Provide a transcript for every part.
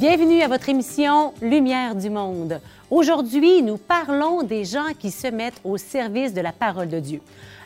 Bienvenue à votre émission Lumière du monde. Aujourd'hui, nous parlons des gens qui se mettent au service de la parole de Dieu.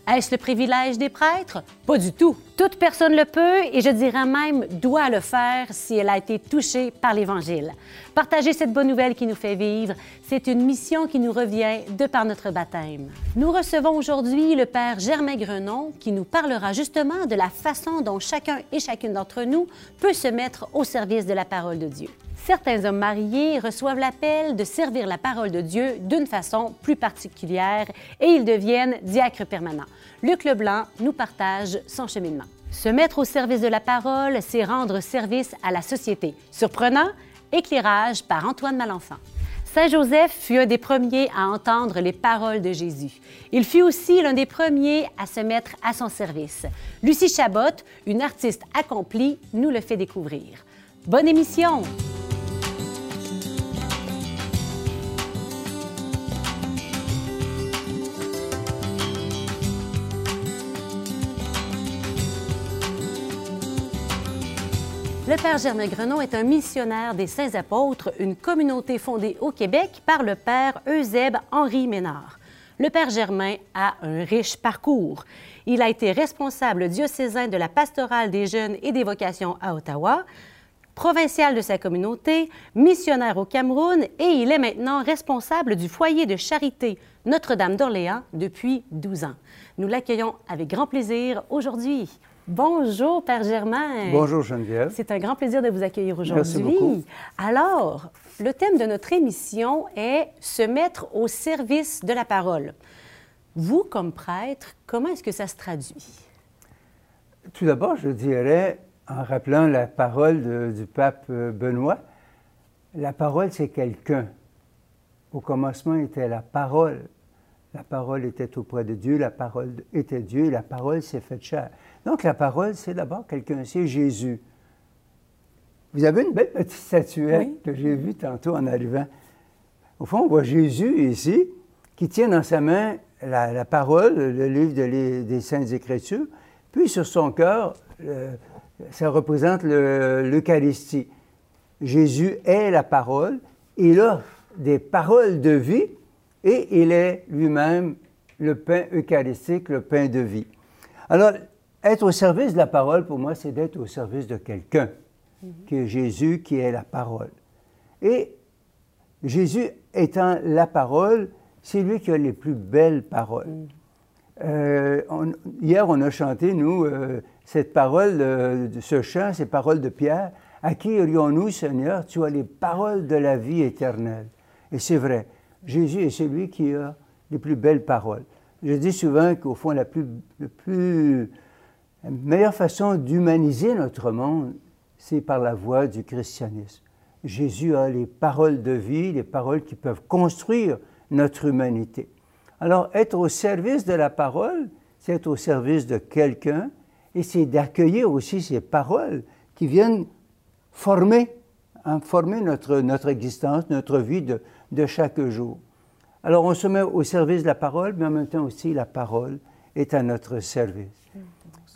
Est-ce le privilège des prêtres? Pas du tout. Toute personne le peut et je dirais même doit le faire si elle a été touchée par l'Évangile. Partager cette bonne nouvelle qui nous fait vivre, c'est une mission qui nous revient de par notre baptême. Nous recevons aujourd'hui le Père Germain Grenon qui nous parlera justement de la façon dont chacun et chacune d'entre nous peut se mettre au service de la parole de Dieu. Certains hommes mariés reçoivent l'appel de servir la parole de Dieu d'une façon plus particulière et ils deviennent diacres permanents. Luc Leblanc nous partage son cheminement. Se mettre au service de la parole, c'est rendre service à la société. Surprenant? Éclairage par Antoine Malenfant. Saint Joseph fut un des premiers à entendre les paroles de Jésus. Il fut aussi l'un des premiers à se mettre à son service. Lucie Chabot, une artiste accomplie, nous le fait découvrir. Bonne émission! Le Père Germain Grenon est un missionnaire des Saints Apôtres, une communauté fondée au Québec par le Père Eusèbe Henri Ménard. Le Père Germain a un riche parcours. Il a été responsable diocésain de la pastorale des jeunes et des vocations à Ottawa, provincial de sa communauté, missionnaire au Cameroun et il est maintenant responsable du foyer de charité Notre-Dame d'Orléans depuis 12 ans. Nous l'accueillons avec grand plaisir aujourd'hui. Bonjour, Père Germain. Bonjour, Geneviève. C'est un grand plaisir de vous accueillir aujourd'hui. Alors, le thème de notre émission est se mettre au service de la parole. Vous, comme prêtre, comment est-ce que ça se traduit? Tout d'abord, je dirais, en rappelant la parole de- du pape euh, Benoît, la parole, c'est quelqu'un. Au commencement était la parole. La parole était auprès de Dieu, la parole était Dieu, la parole s'est faite chair. Donc la parole, c'est d'abord quelqu'un, c'est Jésus. Vous avez une belle petite statuette Oui. que j'ai vue tantôt en arrivant. Au fond, on voit Jésus ici, qui tient dans sa main la, la parole, le livre de des Saintes Écritures, puis sur son cœur, euh, ça représente le- l'Eucharistie. Jésus est la parole, il a des paroles de vie et il est lui-même le pain eucharistique, le pain de vie. Alors, être au service de la parole, pour moi, c'est d'être au service de quelqu'un, qui est Jésus, qui est la parole. Et Jésus étant la parole, c'est lui qui a les plus belles paroles. Euh, on- hier, on a chanté, nous, euh, cette parole, euh, ce chant, ces paroles de Pierre. À qui irions-nous, Seigneur? Tu as les paroles de la vie éternelle. Et c'est vrai, Jésus est celui qui a les plus belles paroles. Je dis souvent qu'au fond, la plus, le plus, la meilleure façon d'humaniser notre monde, c'est par la voie du christianisme. Jésus a les paroles de vie, les paroles qui peuvent construire notre humanité. Alors, être au service de la parole, c'est être au service de quelqu'un et c'est d'accueillir aussi ces paroles qui viennent former, hein, notre, notre existence, notre vie de, de chaque jour. Alors, on se met au service de la parole, mais en même temps aussi, la parole est à notre service.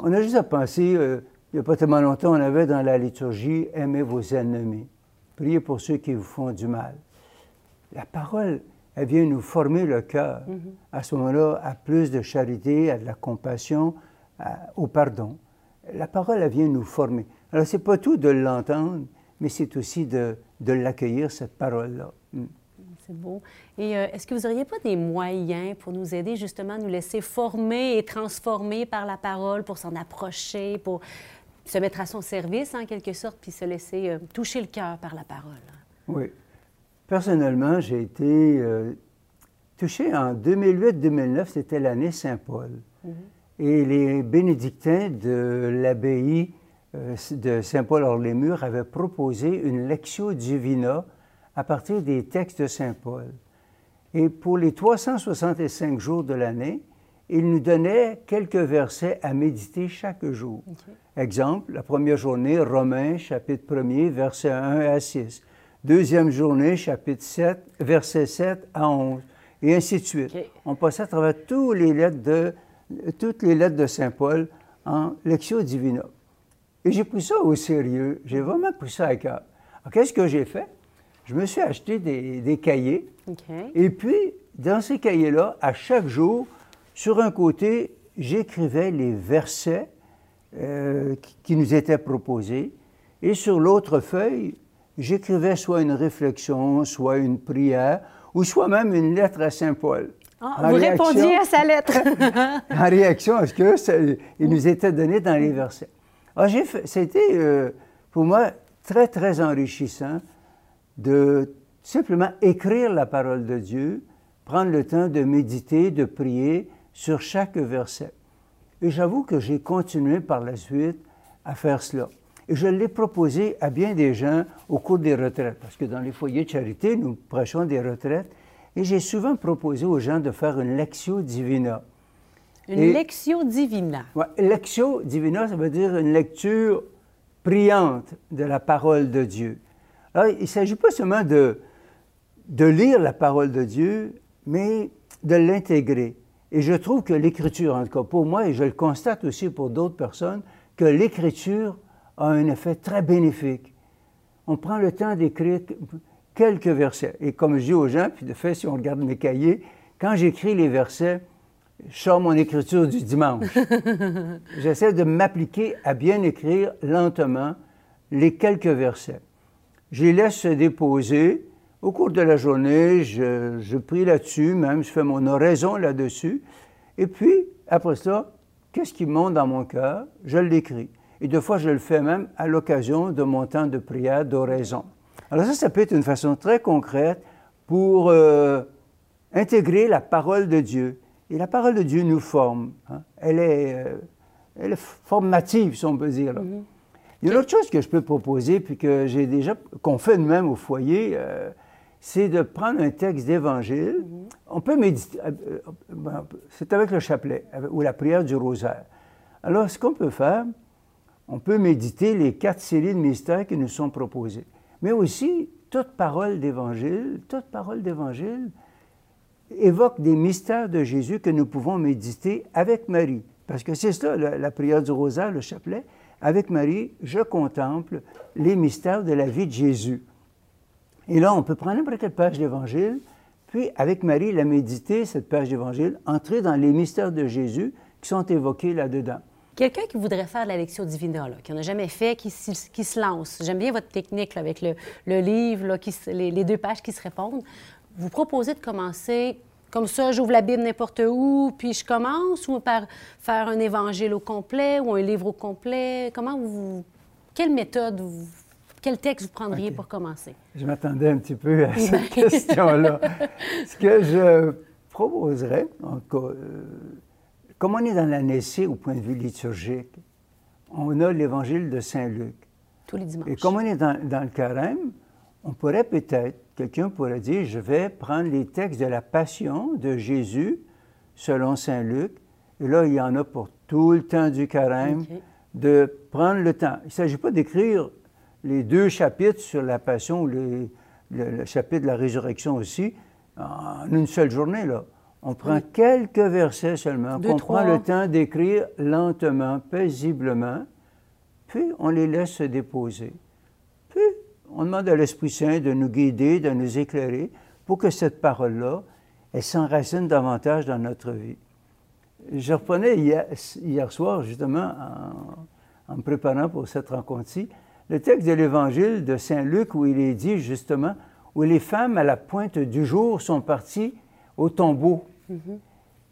On a juste à penser, euh, il n'y a pas tellement longtemps, on avait dans la liturgie Aimez vos ennemis, priez pour ceux qui vous font du mal. La parole, elle vient nous former le cœur. À ce moment-là, à plus de charité, à de la compassion, à- au pardon. La parole, elle vient nous former. Alors, c'est pas tout de l'entendre, mais c'est aussi de, de l'accueillir, cette parole-là. Mm. C'est beau. Et euh, est-ce que vous n'auriez pas des moyens pour nous aider justement à nous laisser former et transformer par la parole pour s'en approcher, pour se mettre à son service en quelque sorte, puis se laisser euh, toucher le cœur par la parole? Oui. Personnellement, j'ai été euh, touché en 2008-2009, c'était l'année Saint-Paul. Et les bénédictins de l'abbaye euh, de Saint-Paul-hors-les-Murs avaient proposé une Lectio Divina à partir des textes de Saint-Paul. Et pour les 365 jours de l'année, il nous donnait quelques versets à méditer chaque jour. Exemple, la première journée, Romains, chapitre 1er, versets 1 à 6. Deuxième journée, chapitre 7, versets 7 à 11. Et ainsi de suite. On passait à travers les lettres de, toutes les lettres de Saint Paul en Lectio Divina. Et j'ai pris ça au sérieux. J'ai vraiment pris ça à cœur. Qu'est-ce que j'ai fait? Je me suis acheté des, cahiers. Et puis, dans ces cahiers-là, à chaque jour, sur un côté, j'écrivais les versets euh, qui nous étaient proposés. Et sur l'autre feuille, j'écrivais soit une réflexion, soit une prière, ou soit même une lettre à Saint Paul. Ah, vous répondiez à sa lettre. en réaction à ce que il nous était donné dans les versets. Ah, c'était euh, pour moi très, très enrichissant de simplement écrire la parole de Dieu, prendre le temps de méditer, de prier sur chaque verset. Et j'avoue que j'ai continué par la suite à faire cela. Et je l'ai proposé à bien des gens au cours des retraites, parce que dans les foyers de charité, nous prêchons des retraites. Et j'ai souvent proposé aux gens de faire une lectio divina. Une lectio divina. Oui, lectio divina, ça veut dire une lecture priante de la parole de Dieu. Alors, il ne s'agit pas seulement de, de lire la parole de Dieu, mais de l'intégrer. Et je trouve que l'Écriture, en tout cas pour moi, et je le constate aussi pour d'autres personnes, que l'Écriture a un effet très bénéfique. On prend le temps d'écrire quelques versets. Et comme je dis aux gens, puis de fait, si on regarde mes cahiers, quand j'écris les versets, je sors mon écriture du dimanche. J'essaie de m'appliquer à bien écrire lentement les quelques versets. Je les laisse se déposer. Au cours de la journée, je, je prie là-dessus, même je fais mon oraison là-dessus. Et puis, après ça, qu'est-ce qui monte dans mon cœur? Je l'écris. Et deux fois, je le fais même à l'occasion de mon temps de prière, d'oraison. Alors ça, ça peut être une façon très concrète pour euh, intégrer la parole de Dieu. Et la parole de Dieu nous forme. Hein. Elle, est, euh, elle, est, formative, si on peut dire. Il y a une autre chose que je peux proposer, puis que j'ai déjà, qu'on fait nous-mêmes au foyer, euh, c'est de prendre un texte d'évangile. Mm-hmm. On peut méditer, ben, c'est avec le chapelet ou la prière du rosaire. Alors, ce qu'on peut faire, on peut méditer les quatre séries de mystères qui nous sont proposés. Mais aussi, toute parole d'évangile, toute parole d'évangile évoque des mystères de Jésus que nous pouvons méditer avec Marie. Parce que c'est ça, la, prière du rosaire, le chapelet. Avec Marie, je contemple les mystères de la vie de Jésus. Et là, on peut prendre n'importe quelle page d'évangile, puis avec Marie, la méditer, cette page d'évangile, entrer dans les mystères de Jésus qui sont évoqués là-dedans. Quelqu'un qui voudrait faire de la lecture divina, qui n'en a jamais fait, qui, se lance. J'aime bien votre technique avec le, livre, les, deux pages qui se répondent. Vous proposez de commencer comme ça, j'ouvre la Bible n'importe où, puis je commence, ou par faire un évangile au complet ou un livre au complet? Comment vous. Quelle méthode, quel texte vous prendriez pour commencer? Je m'attendais un petit peu à cette question-là. Ce que je proposerais, en cas, euh, comme on est dans l'année au point de vue liturgique, on a l'évangile de Saint Luc. Tous les dimanches. Et comme on est dans, le carême, on pourrait peut-être, quelqu'un pourrait dire, je vais prendre les textes de la Passion de Jésus selon Saint Luc. Et là, il y en a pour tout le temps du carême, de prendre le temps. Il ne s'agit pas d'écrire les deux chapitres sur la Passion ou le, le, chapitre de la résurrection aussi en une seule journée, là. On prend quelques versets seulement, qu'on prend le temps d'écrire lentement, paisiblement, puis on les laisse se déposer. On demande à l'Esprit Saint de nous guider, de nous éclairer, pour que cette parole-là, elle s'enracine davantage dans notre vie. Je reprenais hier, soir, justement, en, me préparant pour cette rencontre-ci, le texte de l'Évangile de Saint Luc où il est dit justement, où les femmes à la pointe du jour sont parties au tombeau. Mm-hmm.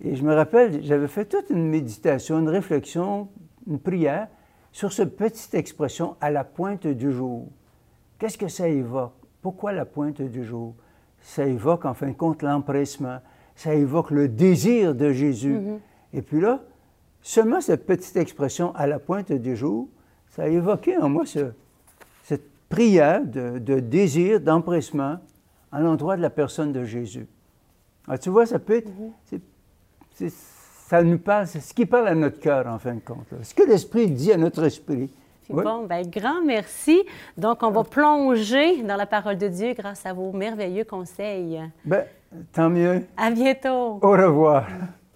Et je me rappelle, j'avais fait toute une méditation, une réflexion, une prière sur cette petite expression à la pointe du jour. Qu'est-ce que ça évoque? Pourquoi la pointe du jour? Ça évoque en fin de compte l'empressement, ça évoque le désir de Jésus. Mm-hmm. Et puis là, seulement cette petite expression à la pointe du jour, ça a évoqué en moi cette prière de, de désir, d'empressement à l'endroit de la personne de Jésus. Ah, tu vois, ça peut être. Mhm. ça nous parle, c'est ce qui parle à notre cœur, en fin de compte. Ce que l'Esprit dit à notre esprit. Bon, bien, grand merci. Donc, on va plonger dans la parole de Dieu grâce à vos merveilleux conseils. Bien, tant mieux. À bientôt. Au revoir.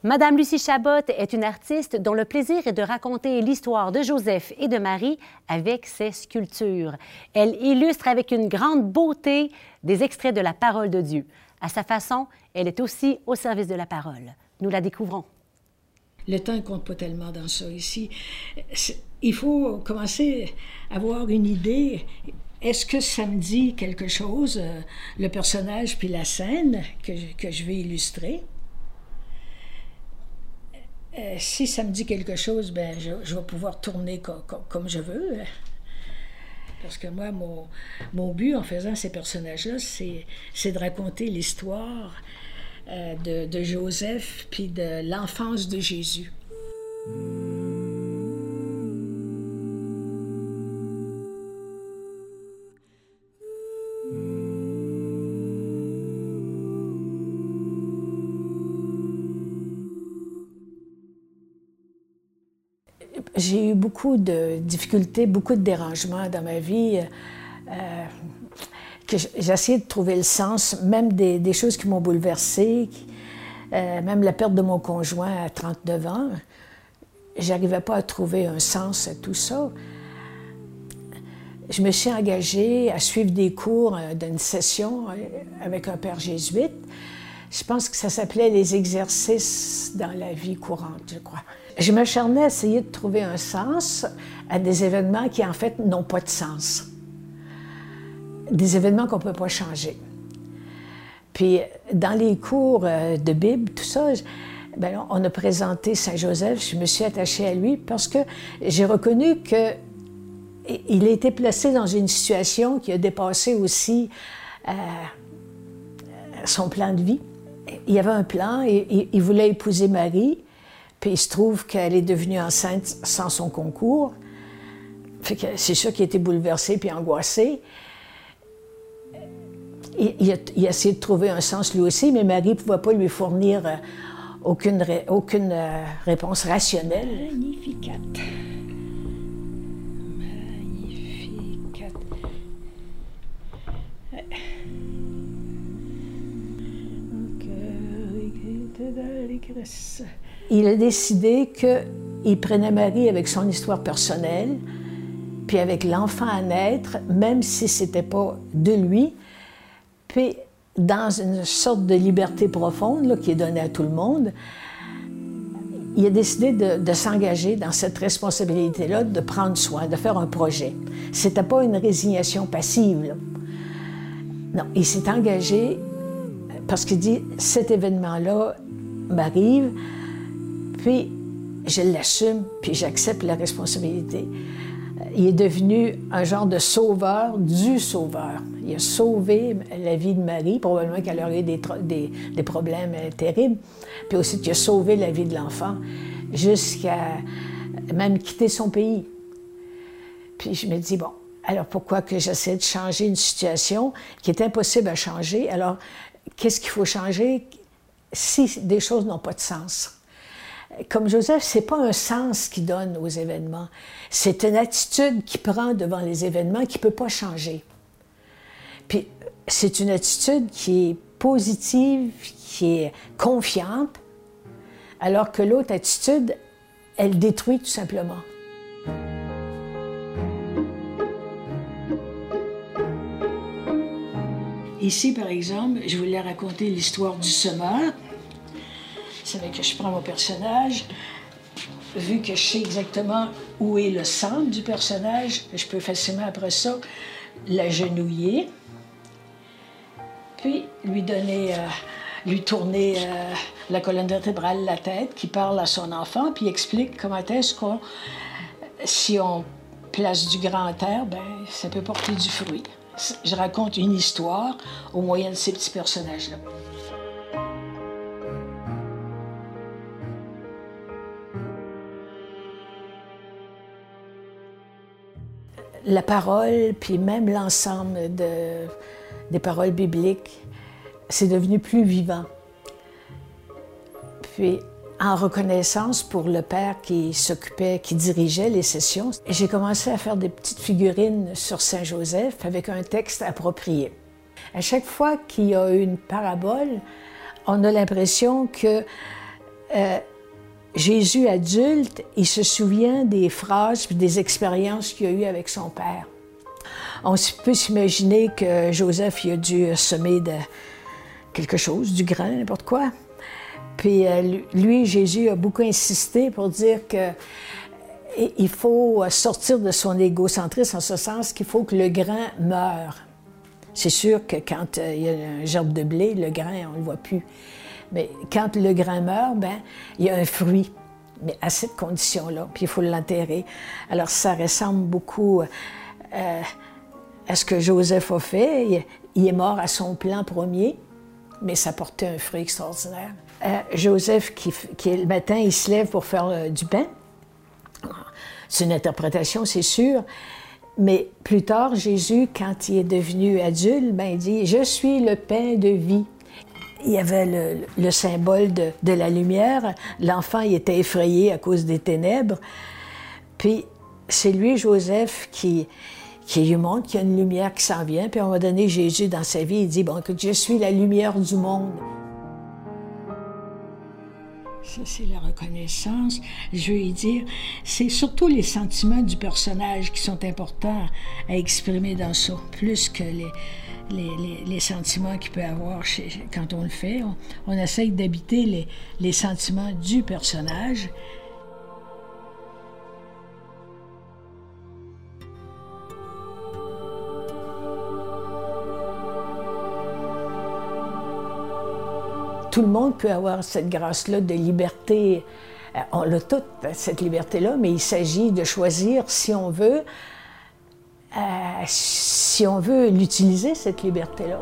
Madame Lucie Chabot est une artiste dont le plaisir est de raconter l'histoire de Joseph et de Marie avec ses sculptures. Elle illustre avec une grande beauté des extraits de la parole de Dieu. À sa façon, elle est aussi au service de la parole. Nous la découvrons. Le temps ne compte pas tellement dans ça ici. Il faut commencer à avoir une idée. Est-ce que ça me dit quelque chose, euh, le personnage puis la scène que, que je vais illustrer? Euh, si ça me dit quelque chose, ben, je, vais pouvoir tourner comme je veux. Parce que moi, mon, mon but en faisant ces personnages-là, c'est de raconter l'histoire euh, de, de, Joseph puis de l'enfance de Jésus. Beaucoup de difficultés, beaucoup de dérangements dans ma vie. Euh, que essayé de trouver le sens, même des, choses qui m'ont bouleversée, euh, même la perte de mon conjoint à 39 ans. J'arrivais pas à trouver un sens à tout ça. Je me suis engagée à suivre des cours euh, d'une session avec un père jésuite. Je pense que ça s'appelait les exercices dans la vie courante, je crois. Je m'acharnais à essayer de trouver un sens à des événements qui, en fait, n'ont pas de sens. Des événements qu'on ne peut pas changer. Puis, dans les cours euh, de Bible, tout ça, ben, on a présenté Saint Joseph. Je me suis attachée à lui parce que j'ai reconnu que il a été placé dans une situation qui a dépassé aussi euh, son plan de vie. Il avait un plan, il voulait épouser Marie. Puis il se trouve qu'elle est devenue enceinte sans son concours. C'est sûr qu'il était bouleversé puis angoissé. Il, a, essayé de trouver un sens lui aussi, mais Marie ne pouvait pas lui fournir euh, aucune, aucune euh, réponse rationnelle. Magnificat. Il a décidé qu'il prenait Marie avec son histoire personnelle, puis avec l'enfant à naître, même si ce n'était pas de lui, puis dans une sorte de liberté profonde qui est donnée à tout le monde, il a décidé de, s'engager dans cette responsabilité-là, de prendre soin, de faire un projet. C'était pas une résignation passive. Non, il s'est engagé parce qu'il dit cet événement-là m'arrive, puis, je l'assume, puis j'accepte la responsabilité. Il est devenu un genre de sauveur du sauveur. Il a sauvé la vie de Marie, probablement qu'elle aurait eu des, des, problèmes euh, terribles, puis aussi qu'il a sauvé la vie de l'enfant, jusqu'à même quitter son pays. Puis je me dis, bon, alors pourquoi que j'essaie de changer une situation qui est impossible à changer? Alors, qu'est-ce qu'il faut changer? Si des choses n'ont pas de sens? comme Joseph, c'est pas un sens qu'il donne aux événements, c'est une attitude qu'il prend devant les événements qui peut pas changer. Puis c'est une attitude qui est positive, qui est confiante, alors que l'autre attitude, elle détruit tout simplement. Ici, par exemple, je voulais raconter l'histoire du semeur c'est que je prends mon personnage, vu que je sais exactement où est le centre du personnage, je peux facilement après ça l'agenouiller, puis lui donner, euh, lui tourner euh, la colonne vertébrale, la tête, qui parle à son enfant, puis explique comment est-ce qu'on, si on place du grand air, ben ça peut porter du fruit. Je raconte une histoire au moyen de ces petits personnages-là. la parole, puis même l'ensemble de, des paroles bibliques, c'est devenu plus vivant. Puis, en reconnaissance pour le père qui s'occupait, qui dirigeait les sessions, j'ai commencé à faire des petites figurines sur Saint Joseph avec un texte approprié. À chaque fois qu'il y a une parabole, on a l'impression que euh, Jésus adulte, il se souvient des phrases des expériences qu'il a eues avec son père. On peut s'imaginer que Joseph il a dû semer de quelque chose, du grain, n'importe quoi. Puis euh, lui, Jésus a beaucoup insisté pour dire que il faut sortir de son égocentrisme en ce sens qu'il faut que le grain meure. C'est sûr que quand euh, il y a un gerbe de blé, le grain, on ne le voit plus. Mais quand le grain meurt, ben, il y a un fruit, mais à cette condition-là, puis il faut l'enterrer. Alors ça ressemble beaucoup euh, à ce que Joseph a fait. Il, est mort à son plan premier, mais ça portait un fruit extraordinaire. Euh, Joseph, qui, le matin, il se lève pour faire du pain. C'est une interprétation, c'est sûr. Mais plus tard, Jésus, quand il est devenu adulte, ben, il dit Je suis le pain de vie. Il y avait le, symbole de, la lumière. L'enfant il était effrayé à cause des ténèbres. Puis c'est lui, Joseph, qui, qui lui montre qu'il y a une lumière qui s'en vient. Puis on va donner Jésus dans sa vie. Il dit Bon, écoute, je suis la lumière du monde. Ça, c'est la reconnaissance. Je veux y dire, c'est surtout les sentiments du personnage qui sont importants à exprimer dans ça, plus que les, les, sentiments qu'il peut avoir quand on le fait. On, on essaye d'habiter les sentiments du personnage. Tout le monde peut avoir cette grâce-là de liberté. Euh, on l'a toute, cette liberté-là, mais il s'agit de choisir si on veut, euh, si on veut l'utiliser, cette liberté-là.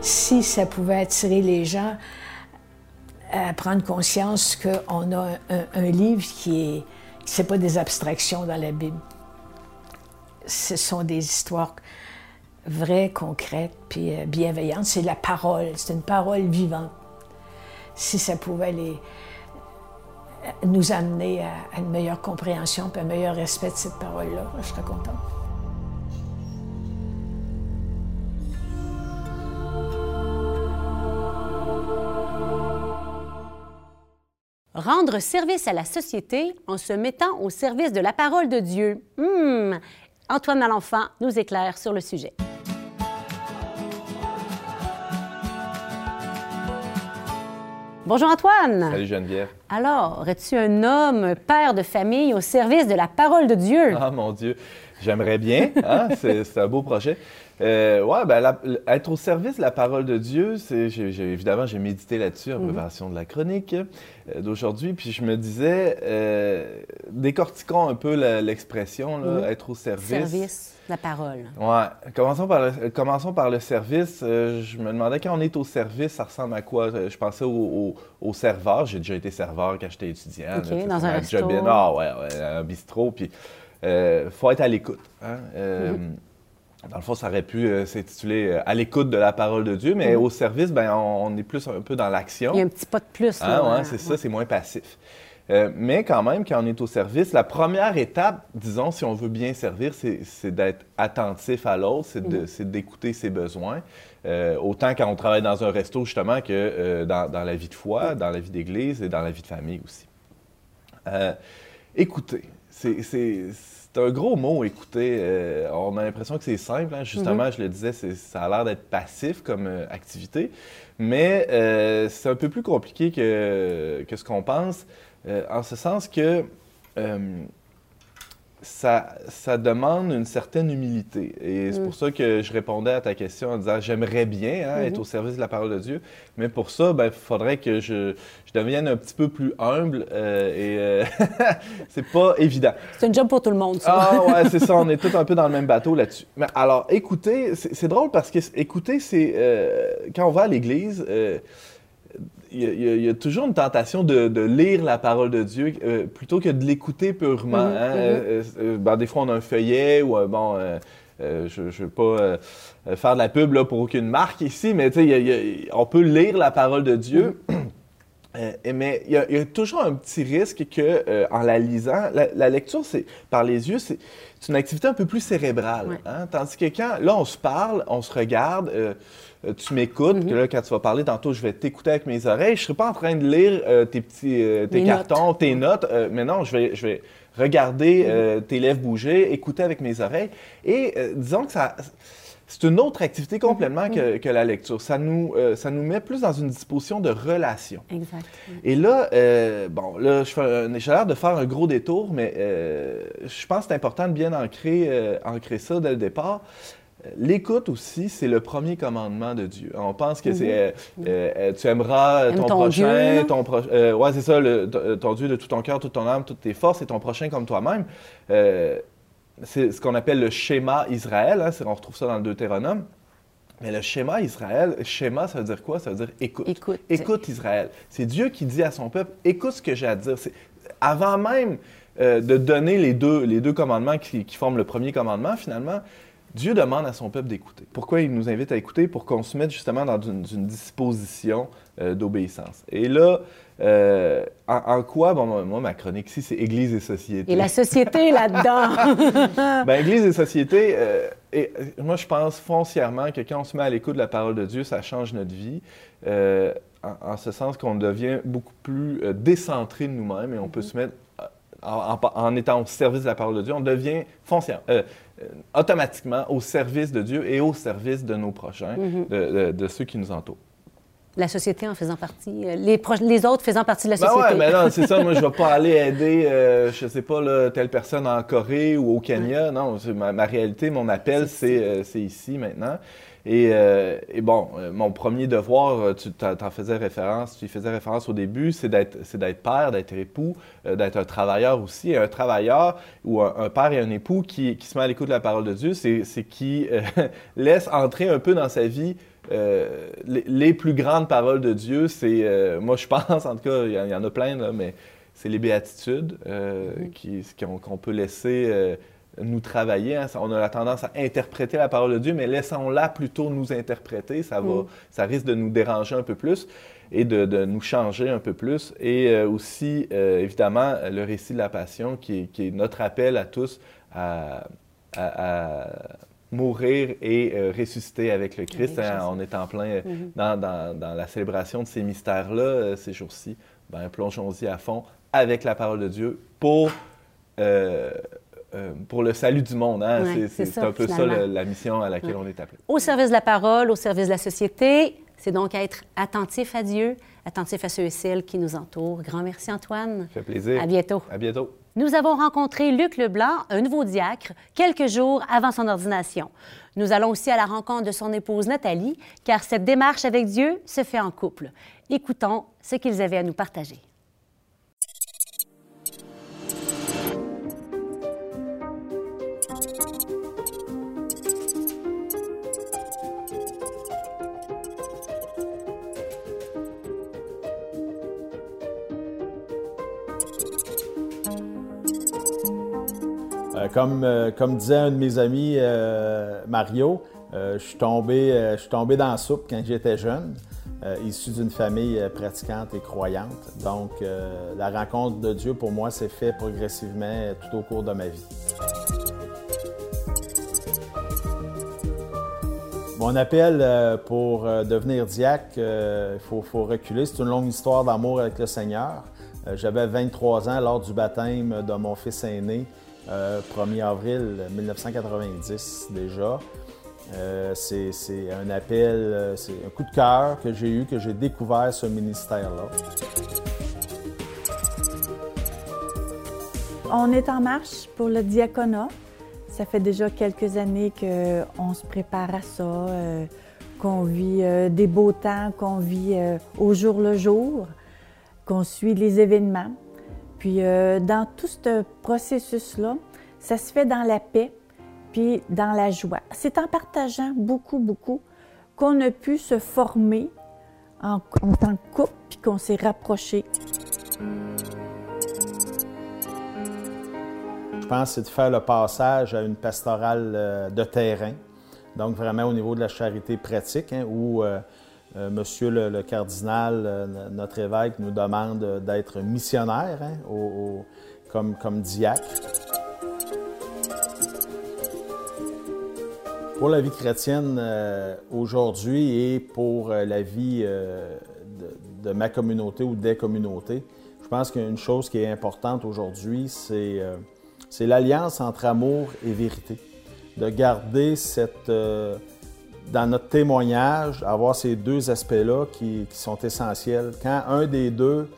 Si ça pouvait attirer les gens à prendre conscience qu'on a un, un livre qui est, c'est pas des abstractions dans la Bible ce sont des histoires vraies, concrètes, puis euh, bienveillantes. C'est la parole, c'est une parole vivante. Si ça pouvait euh, nous amener à, une meilleure compréhension et un meilleur respect de cette parole-là, je serais contente. Rendre service à la société en se mettant au service de la parole de Dieu. Hum, Antoine Malenfant nous éclaire sur le sujet. Bonjour Antoine. Salut Geneviève. Alors, es-tu un homme, père de famille au service de la parole de Dieu? Ah mon Dieu, j'aimerais bien. Hein? c'est un beau projet. Euh, ouais, ben, être au service de la parole de Dieu, c'est, évidemment, j'ai médité là-dessus en mhm. préparation de la chronique euh, d'aujourd'hui, puis je me disais, euh, décortiquons un peu l'expression, mhm. être au service. Service, la parole. Ouais, commençons par le, commençons par le service. Euh, je me demandais quand on est au service, ça ressemble à quoi? Je pensais au, au, serveur, j'ai déjà été serveur quand j'étais étudiant. OK, dans un resto. Ah ouais, ouais, un bistrot, puis il faut être à l'écoute. Hein? Mhm. Dans le fond, ça aurait pu euh, s'intituler euh, À l'écoute de la parole de Dieu, mais mhm. au service, ben, on, est plus un peu dans l'action. Il y a un petit pas de plus. Ah, ouais, c'est ça, c'est moins passif. Euh, mais quand même, quand on est au service, la première étape, disons, si on veut bien servir, c'est d'être attentif à l'autre, c'est mhm. d'écouter ses besoins. autant quand on travaille dans un resto, justement, que dans, dans, la vie de foi, dans la vie d'église et dans la vie de famille aussi. écouter, c'est c'est un gros mot, écouter. Euh, on a l'impression que c'est simple. Hein. Justement, mhm. je le disais, ça a l'air d'être passif comme euh, activité. Mais euh, c'est un peu plus compliqué que, que ce qu'on pense, en ce sens que ça, ça, demande une certaine humilité. Et c'est pour mm. ça que je répondais à ta question en disant j'aimerais bien hein, être mm-hmm. au service de la parole de Dieu, mais pour ça, il ben, faudrait que je, je, devienne un petit peu plus humble euh, et euh, c'est pas évident. C'est un job pour tout le monde, ça. Ah ouais, c'est ça, on est tous un peu dans le même bateau là-dessus. Mais alors, écoutez, c'est drôle parce que écouter, c'est euh, quand on va à l'église il y, a, toujours une tentation de, lire la parole de Dieu euh, plutôt que de l'écouter purement. Mm-hmm, hein. mm-hmm. Euh, euh, ben, des fois, on a un feuillet ou bon. je ne veux pas faire de la pub là, pour aucune marque ici, mais on peut lire la parole de Dieu. Mm-hmm. Euh, mais il y, a, toujours un petit risque que, en la lisant, la, lecture, c'est par les yeux, c'est une activité un peu plus cérébrale. Hein. Tandis que quand, là, on se parle, on se regarde, tu m'écoutes, mm-hmm. là, quand tu vas parler tantôt, je vais t'écouter avec mes oreilles. Je ne serai pas en train de lire tes petits tes cartons, tes notes, mais non, je vais, je vais regarder mm-hmm. tes lèvres bouger, écouter avec mes oreilles. Et disons que ça c'est une autre activité complètement que, que, la lecture. Ça nous, euh, ça nous met plus dans une disposition de relation. Exact. Et là, euh, bon, là, j'ai l'air de faire un gros détour, mais euh, je pense que c'est important de bien ancrer, ancrer ça dès le départ. L'écoute aussi, c'est le premier commandement de Dieu. On pense que c'est mm-hmm. tu aimeras ton, prochain, ton prochain. ouais, c'est ça, le, ton Dieu de tout ton cœur, toute ton âme, toutes tes forces et ton prochain comme toi-même c'est ce qu'on appelle le schéma Israël. Hein, on retrouve ça dans le Deutéronome. Mais le schéma Israël, schéma, ça veut dire quoi? Ça veut dire écoute. Écoute, Israël. C'est Dieu qui dit à son peuple, écoute ce que j'ai à dire. Avant même euh, de donner les deux, les deux commandements qui, forment le premier commandement, finalement, Dieu demande à son peuple d'écouter. Pourquoi il nous invite à écouter? Pour qu'on se mette justement dans une, disposition euh, d'obéissance. Et là, euh, en, quoi, bon, moi, ma chronique ici, c'est Église et société. Et la société là-dedans. ben, Église et société, euh, et, moi, je pense foncièrement que quand on se met à l'écoute de la parole de Dieu, ça change notre vie. En, ce sens qu'on devient beaucoup plus décentré de nous-mêmes et on peut se mettre, en, étant au service de la parole de Dieu, on devient foncièrement, automatiquement au service de Dieu et au service de nos prochains, mm-hmm. de ceux qui nous entourent la société en faisant partie, euh, les, les autres faisant partie de la ben société. Ben ouais, mais non, c'est ça. Moi, je vais pas aller aider, euh, je sais pas, là, telle personne en Corée ou au Kenya. Non, ma, ma, réalité, mon appel, c'est euh, ici maintenant. Et, et bon, mon premier devoir, tu en faisais référence, tu y faisais référence au début, c'est d'être père, d'être époux, d'être un travailleur aussi. Un travailleur ou un, père et un époux qui, qui se met à l'écoute de la parole de Dieu, c'est qui laisse entrer un peu dans sa vie euh, les, plus grandes paroles de Dieu, c'est, euh, moi je pense, en tout cas, il y, en a plein, là, mais c'est les béatitudes euh, mm-hmm. qu'on peut laisser nous travailler. Hein. On a la tendance à interpréter la parole de Dieu, mais laissons-la plutôt nous interpréter. Ça, va, mm. ça risque de nous déranger un peu plus et de, nous changer un peu plus. Et aussi, évidemment, le récit de la passion, qui est, notre appel à tous à mourir et euh, ressusciter avec le Christ. Hein, on est en plein euh, mhm. dans, la célébration de ces mystères-là euh, ces jours-ci. Ben, plongeons-y à fond avec la parole de Dieu pour, pour le salut du monde. Hein. c'est un peu ça la, mission à laquelle on est appelé. Au service de la parole, au service de la société, c'est donc être attentif à Dieu, attentif à ceux et celles qui nous entourent. Grand merci Antoine. Ça fait plaisir. À bientôt. À bientôt. Nous avons rencontré Luc Leblanc, un nouveau diacre, quelques jours avant son ordination. Nous allons aussi à la rencontre de son épouse Nathalie, car cette démarche avec Dieu se fait en couple. Écoutons ce qu'ils avaient à nous partager. Comme, euh, comme disait un de mes amis, euh, Mario, je suis tombé, dans la soupe quand j'étais jeune, issu d'une famille pratiquante et croyante. Donc, la rencontre de Dieu, pour moi, s'est fait progressivement tout au cours de ma vie. Mon appel pour devenir diacre, il faut, reculer. C'est une longue histoire d'amour avec le Seigneur. J'avais 23 ans lors du baptême de mon fils aîné 1er euh, avril 1990 déjà. Euh, c'est un appel, euh, c'est un coup de cœur que j'ai eu, que j'ai découvert ce ministère-là. On est en marche pour le diaconat. Ça fait déjà quelques années qu'on se prépare à ça, qu'on vit des beaux temps, qu'on vit au jour le jour, qu'on suit les événements. Puis euh, dans tout ce processus-là, ça se fait dans la paix, puis dans la joie. C'est en partageant beaucoup, beaucoup qu'on a pu se former en, tant que couple, puis qu'on s'est rapprochés. Je pense c'est de faire le passage à une pastorale euh, de terrain, donc vraiment au niveau de la charité pratique, hein, où Euh, monsieur le, cardinal, euh, notre évêque, nous demande d'être missionnaire hein, comme, comme diacre. Pour la vie chrétienne aujourd'hui et pour la vie de, ma communauté ou des communautés, je pense qu'une chose qui est importante aujourd'hui, c'est l'alliance entre amour et vérité. De garder cette dans notre témoignage, avoir ces deux aspects-là qui, sont essentiels. Quand un des deux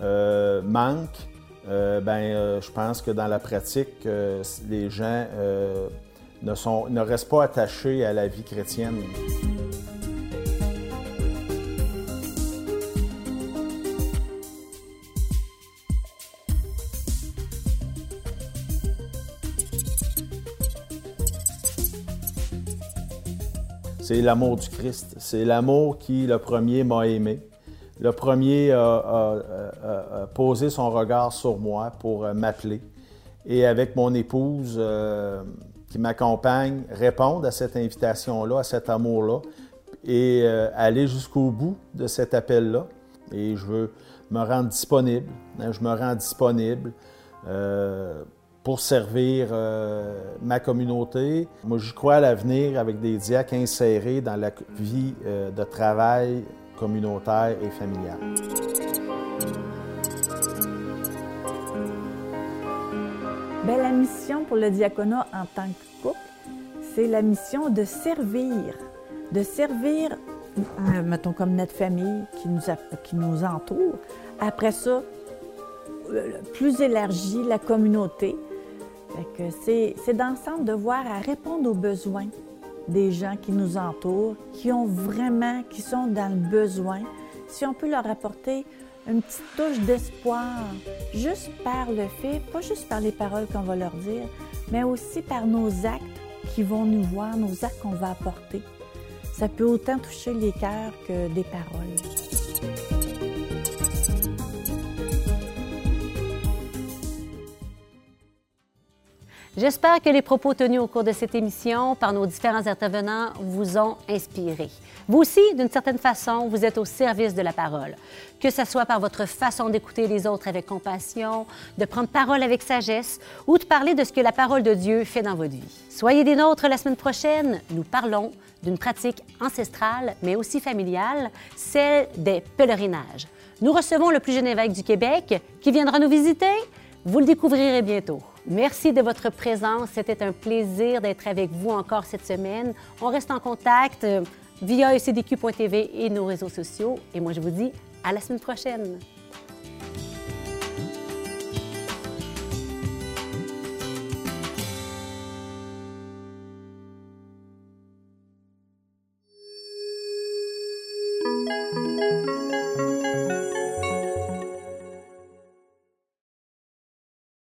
euh, manque, euh, ben, euh, je pense que dans la pratique, les gens ne, sont, ne restent pas attachés à la vie chrétienne. C'est l'amour du Christ. C'est l'amour qui, le premier, m'a aimé. Le premier a, posé son regard sur moi pour euh, m'appeler. Et avec mon épouse euh, qui m'accompagne, répondre à cette invitation-là, à cet amour-là, et euh, aller jusqu'au bout de cet appel-là. Et je veux me rendre disponible. Hein, je me rends disponible pour servir euh, ma communauté. Moi, j'y crois à l'avenir avec des diacres insérés dans la vie euh, de travail communautaire et familiale. Bien, la mission pour le diaconat en tant que couple, c'est la mission de servir, de servir, euh, mettons comme notre famille qui nous, qui nous entoure. Après ça, plus élargi, la communauté, c'est d'ensemble de voir à répondre aux besoins des gens qui nous entourent, qui ont vraiment, qui sont dans le besoin. Si on peut leur apporter une petite touche d'espoir, juste par le fait, pas juste par les paroles qu'on va leur dire, mais aussi par nos actes qui vont nous voir, nos actes qu'on va apporter. Ça peut autant toucher les cœurs que des paroles. J'espère que les propos tenus au cours de cette émission par nos différents intervenants vous ont inspiré. Vous aussi, d'une certaine façon, vous êtes au service de la parole. Que ce soit par votre façon d'écouter les autres avec compassion, de prendre parole avec sagesse ou de parler de ce que la parole de Dieu fait dans votre vie. Soyez des nôtres la semaine prochaine. Nous parlons d'une pratique ancestrale, mais aussi familiale, celle des pèlerinages. Nous recevons le plus jeune évêque du Québec qui viendra nous visiter. Vous le découvrirez bientôt. Merci de votre présence. C'était un plaisir d'être avec vous encore cette semaine. On reste en contact euh, via ecdq.tv et nos réseaux sociaux. Et moi, je vous dis à la semaine prochaine.